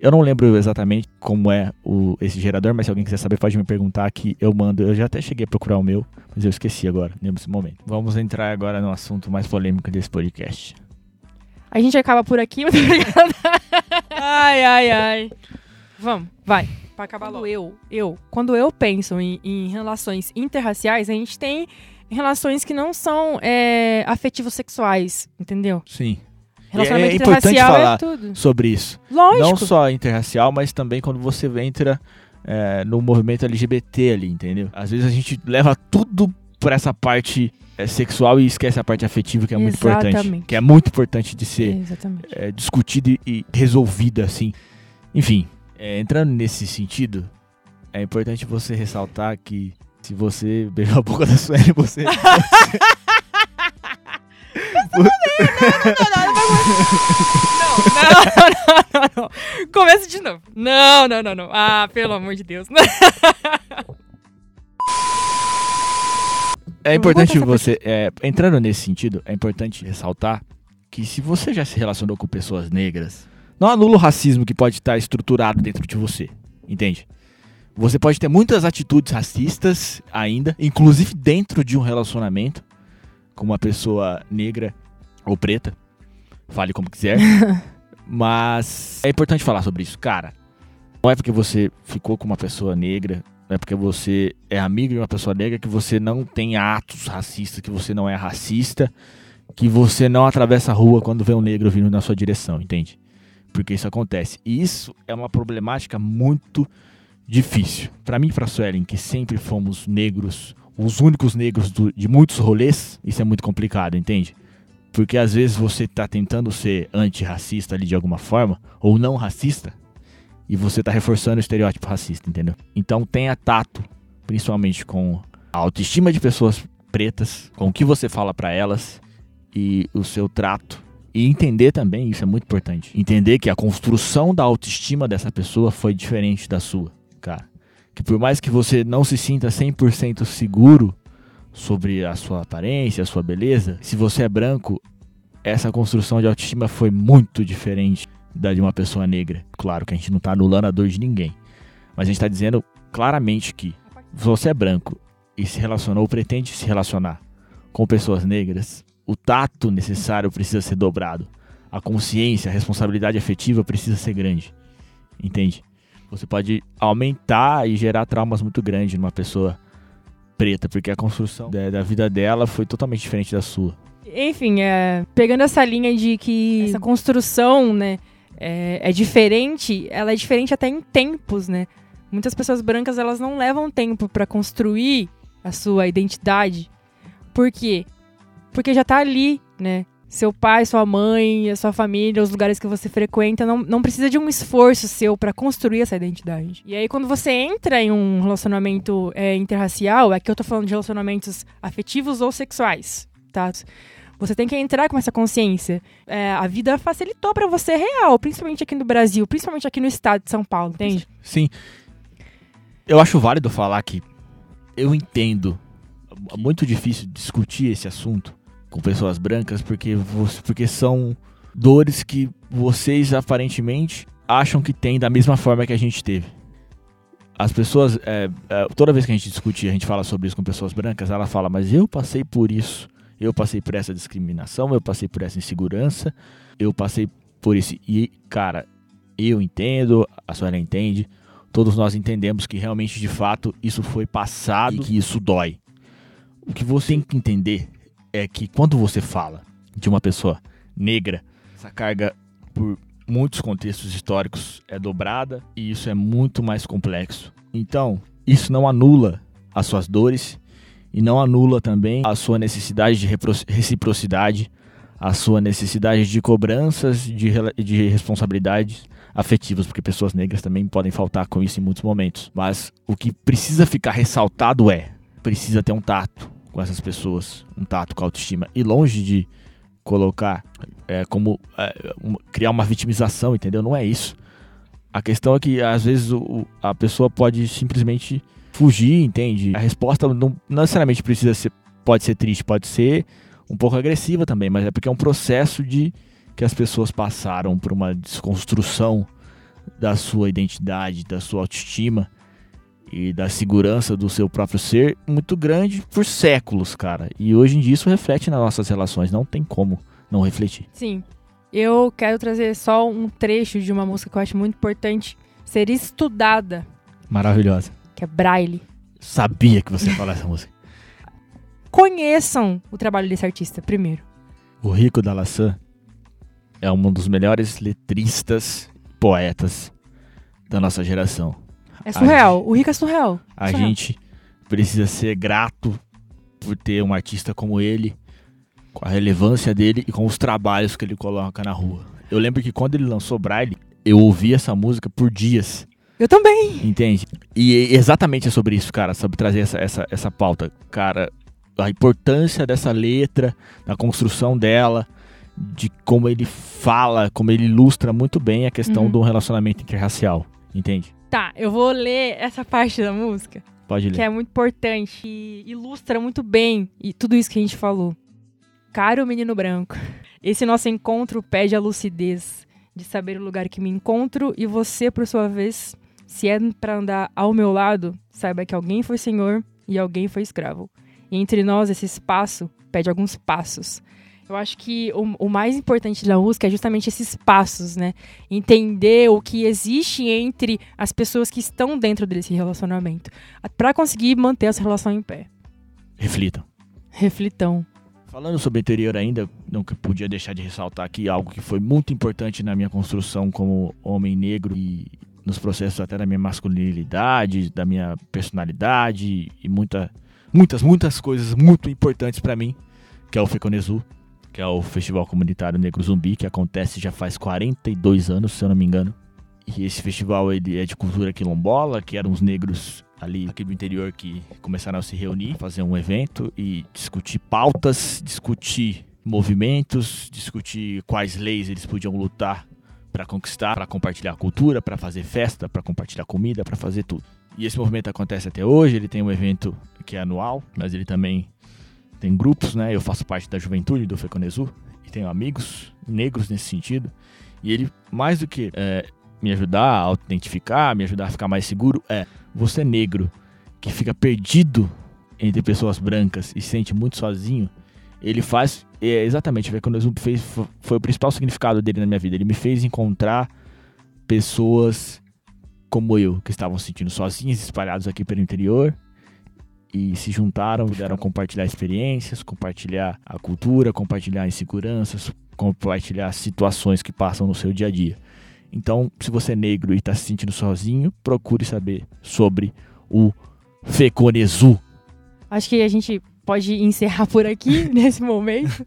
Eu não lembro exatamente como é o, esse gerador, mas se alguém quiser saber, pode me perguntar que eu mando. Eu já até cheguei a procurar o meu, mas eu esqueci agora, nesse momento. Vamos entrar agora no assunto mais polêmico desse podcast. A gente acaba por aqui, muito obrigada. ai, ai, ai. Vamos, vai. Pra acabar logo. Eu, eu, quando eu penso em, em relações interraciais, a gente tem relações que não são é, afetivos sexuais, entendeu? Sim. Relacionamento é importante falar é sobre isso. Lógico. Não só interracial, mas também quando você entra é, no movimento LGBT ali, entendeu? Às vezes a gente leva tudo pra essa parte é, sexual e esquece a parte afetiva, que é muito importante. Exatamente. Que é muito importante de ser é, discutida e- resolvida, assim. Enfim, é, entrando nesse sentido, é importante você ressaltar que se você beijou a boca da Sueli, você. Não, não, não, não. Começa de novo. Não, não, não, não. Ah, pelo amor de Deus. É importante você. é, entrando nesse sentido, é importante ressaltar que se você já se relacionou com pessoas negras, não anula o racismo que pode estar estruturado dentro de você. Entende? Você pode ter muitas atitudes racistas ainda, inclusive dentro de um relacionamento com uma pessoa negra ou preta. Fale como quiser. Mas é importante falar sobre isso. Cara, Não é porque você ficou com uma pessoa negra, não é porque você é amigo de uma pessoa negra que você não tem atos racistas, que você não é racista, que você não atravessa a rua quando vê um negro vindo na sua direção, entende? Porque isso acontece. E isso é uma problemática muito difícil. Para mim e para Suelen, que sempre fomos negros, os únicos negros do, de muitos rolês, isso é muito complicado, entende? Porque às vezes você tá tentando ser antirracista ali de alguma forma, ou não racista, e você tá reforçando o estereótipo racista, entendeu? Então tenha tato, principalmente com a autoestima de pessoas pretas, com o que você fala para elas e o seu trato. E entender também, isso é muito importante, entender que a construção da autoestima dessa pessoa foi diferente da sua, cara. Que por mais que você não se sinta 100% seguro sobre a sua aparência, a sua beleza, se você é branco, essa construção de autoestima foi muito diferente da de uma pessoa negra. Claro que a gente não está anulando a dor de ninguém, mas a gente está dizendo claramente que se você é branco e se relacionou, ou pretende se relacionar com pessoas negras, o tato necessário precisa ser dobrado. A consciência, a responsabilidade afetiva precisa ser grande. Entende? Você pode aumentar e gerar traumas muito grandes numa pessoa preta, porque a construção da, da vida dela foi totalmente diferente da sua. Enfim, é, pegando essa linha de que essa construção, né, é, é, diferente, ela é diferente até em tempos, né? Muitas pessoas brancas, elas não levam tempo para construir a sua identidade. Por quê? Porque já tá ali, né? Seu pai, sua mãe, a sua família, os lugares que você frequenta, não, não precisa de um esforço seu para construir essa identidade. E aí, quando você entra em um relacionamento é, interracial, aqui eu tô falando de relacionamentos afetivos ou sexuais, tá? Você tem que entrar com essa consciência. É, a vida facilitou para você real, principalmente aqui no Brasil, principalmente aqui no estado de São Paulo, entende? Sim. Eu acho válido falar que eu entendo. É muito difícil discutir esse assunto com pessoas brancas porque, você, porque são dores que vocês aparentemente acham que têm da mesma forma que a gente teve. As pessoas, é, é, toda vez que a gente discute, a gente fala sobre isso com pessoas brancas, ela fala, mas eu passei por isso eu passei por essa discriminação, eu passei por essa insegurança, eu passei por isso. E, cara, eu entendo, a senhora entende, todos nós entendemos que realmente, de fato, isso foi passado e que isso dói. O que você tem que entender é que quando você fala de uma pessoa negra, essa carga por muitos contextos históricos é dobrada e isso é muito mais complexo. Então, isso não anula as suas dores, e não anula também a sua necessidade de reciprocidade, a sua necessidade de cobranças de, de responsabilidades afetivas, porque pessoas negras também podem faltar com isso em muitos momentos. Mas o que precisa ficar ressaltado é: precisa ter um tato com essas pessoas, um tato com autoestima. E longe de colocar é, como é, criar uma vitimização, entendeu? Não é isso. A questão é que às vezes o, a pessoa pode simplesmente fugir, entende? A resposta não, não necessariamente precisa ser, pode ser triste, pode ser um pouco agressiva também, mas é porque é um processo de que as pessoas passaram por uma desconstrução da sua identidade, da sua autoestima e da segurança do seu próprio ser muito grande por séculos, cara. E hoje em dia isso reflete nas nossas relações, não tem como não refletir. Sim. Eu quero trazer só um trecho de uma música que eu acho muito importante ser estudada. Maravilhosa que é Braille. Sabia que você ia falar essa música. Conheçam o trabalho desse artista primeiro. O Rico da Laçã é um dos melhores letristas, poetas da nossa geração. É surreal. O Rico é surreal. A surreal. gente precisa ser grato por ter um artista como ele, com a relevância dele e com os trabalhos que ele coloca na rua. Eu lembro que quando ele lançou Braille, eu ouvi essa música por dias. Eu também. Entende? E exatamente é sobre isso, cara, sobre trazer essa, essa, essa pauta. Cara, a importância dessa letra, da construção dela, de como ele fala, como ele ilustra muito bem a questão uhum. do relacionamento interracial. Entende? Tá, eu vou ler essa parte da música. Pode ler. Que é muito importante e ilustra muito bem e tudo isso que a gente falou. Caro menino branco, esse nosso encontro pede a lucidez de saber o lugar que me encontro e você, por sua vez, se é para andar ao meu lado, saiba que alguém foi senhor e alguém foi escravo. E entre nós esse espaço pede alguns passos. Eu acho que o, o, mais importante da música é justamente esses passos, né? Entender o que existe entre as pessoas que estão dentro desse relacionamento. para conseguir manter essa relação em pé. Reflitam. Reflitão. Falando sobre interior ainda, não podia deixar de ressaltar aqui algo que foi muito importante na minha construção como homem negro e nos processos até da minha masculinidade, da minha personalidade e muita, muitas, muitas coisas muito importantes para mim, que é o Feconezu, que é o Festival Comunitário Negro Zumbi, que acontece já faz 42 anos, se eu não me engano. E esse festival ele é de cultura quilombola, que eram os negros ali aqui do interior que começaram a se reunir, fazer um evento e discutir pautas, discutir movimentos, discutir quais leis eles podiam lutar para conquistar, para compartilhar cultura, para fazer festa, para compartilhar comida, para fazer tudo. E esse movimento acontece até hoje. Ele tem um evento que é anual, mas ele também tem grupos, né? Eu faço parte da juventude do Feconezu e tenho amigos negros nesse sentido. E ele, mais do que é, me ajudar a autentificar, me ajudar a ficar mais seguro, é você negro que fica perdido entre pessoas brancas e se sente muito sozinho, ele faz é, exatamente, o Veconismo fez foi o principal significado dele na minha vida. Ele me fez encontrar pessoas como eu, que estavam se sentindo sozinhas, espalhados aqui pelo interior e se juntaram, puderam compartilhar experiências, compartilhar a cultura, compartilhar inseguranças, compartilhar situações que passam no seu dia a dia. Então, se você é negro e está se sentindo sozinho, procure saber sobre o Feconezu. Acho que a gente pode encerrar por aqui nesse momento.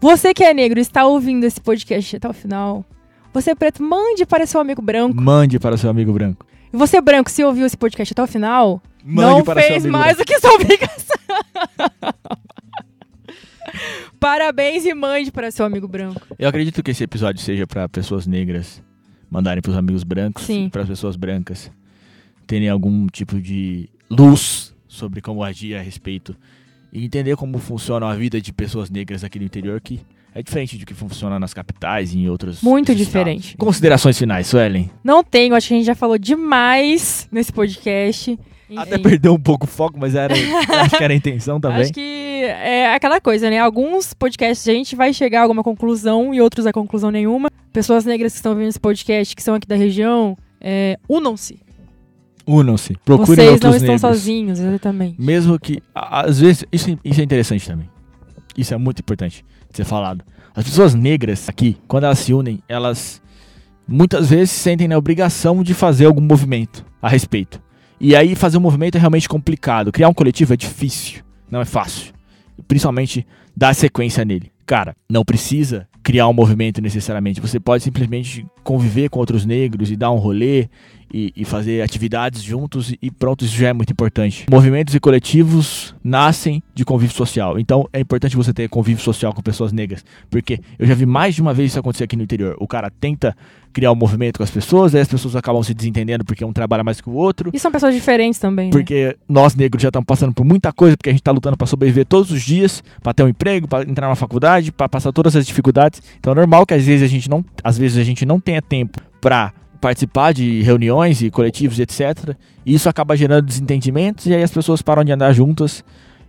Você que é negro está ouvindo esse podcast até o final. Você é preto, mande para seu amigo branco. Mande para seu amigo branco. E você branco, se ouviu esse podcast até o final, Não fez mais do que sua obrigação. Parabéns e mande para seu amigo branco. Eu acredito que esse episódio seja para pessoas negras mandarem para os amigos brancos e para as pessoas brancas terem algum tipo de luz sobre como agir a respeito e entender como funciona a vida de pessoas negras aqui no interior que é diferente do que funciona nas capitais e em outros Muito estados. diferente. Considerações finais, Suelen? Não tenho, acho que a gente já falou demais nesse podcast. Enfim. Até perdeu um pouco o foco, mas era, acho que era a intenção também. Acho que é aquela coisa, né? Alguns podcasts a gente vai chegar a alguma conclusão e outros a conclusão nenhuma. Pessoas negras que estão ouvindo esse podcast, que são aqui da região, é, unam-se. Unam-se. Procurem Vocês outros não estão negros. sozinhos, exatamente. Mesmo que, às vezes, isso, isso é interessante também. Isso é muito importante de ser falado. As pessoas negras aqui, quando elas se unem, elas muitas vezes se sentem na obrigação de fazer algum movimento a respeito. E aí fazer um movimento é realmente complicado. Criar um coletivo é difícil, não é fácil. Principalmente dar sequência nele. Cara, não precisa criar um movimento necessariamente. Você pode simplesmente conviver com outros negros e dar um rolê e, e, fazer atividades juntos e pronto, isso já é muito importante. Movimentos e coletivos nascem de convívio social. Então é importante você ter convívio social com pessoas negras. Porque eu já vi mais de uma vez isso acontecer aqui no interior. O cara tenta criar um movimento com as pessoas, aí as pessoas acabam se desentendendo porque um trabalha mais que o outro. E são pessoas diferentes também. Né? Porque nós negros já estamos passando por muita coisa, porque a gente está lutando para sobreviver todos os dias, para ter um emprego, para entrar na faculdade, para passar todas as dificuldades. Então é normal que às vezes a gente não, às vezes a gente não tenha tempo para participar de reuniões e coletivos, etc. E isso acaba gerando desentendimentos e aí as pessoas param de andar juntas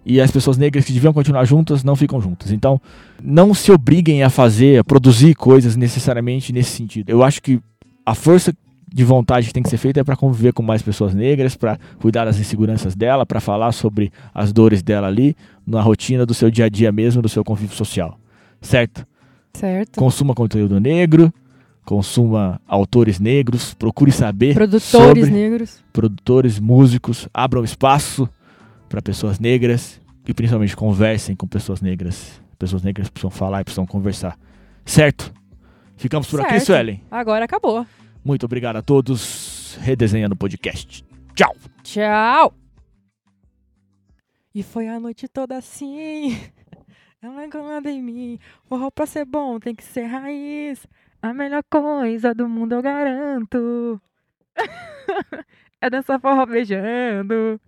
e as pessoas negras que deviam continuar juntas não ficam juntas. Então, não se obriguem a fazer, a produzir coisas necessariamente nesse sentido. Eu acho que a força de vontade que tem que ser feita é para conviver com mais pessoas negras, para cuidar das inseguranças dela, para falar sobre as dores dela ali, na rotina do seu dia a dia mesmo, do seu convívio social. Certo? Certo. Consuma conteúdo negro, consuma autores negros, procure saber produtores sobre negros, produtores, músicos, abram espaço para pessoas negras e principalmente conversem com pessoas negras. Pessoas negras precisam falar e precisam conversar. Certo? Ficamos por certo. aqui, Suelen. Agora acabou. Muito obrigado a todos. Redesenhando o podcast. Tchau. Tchau. E foi a noite toda assim. Ela encomenda em mim. Forró pra ser bom tem que ser raiz. A melhor coisa do mundo eu garanto. é dançar forró beijando.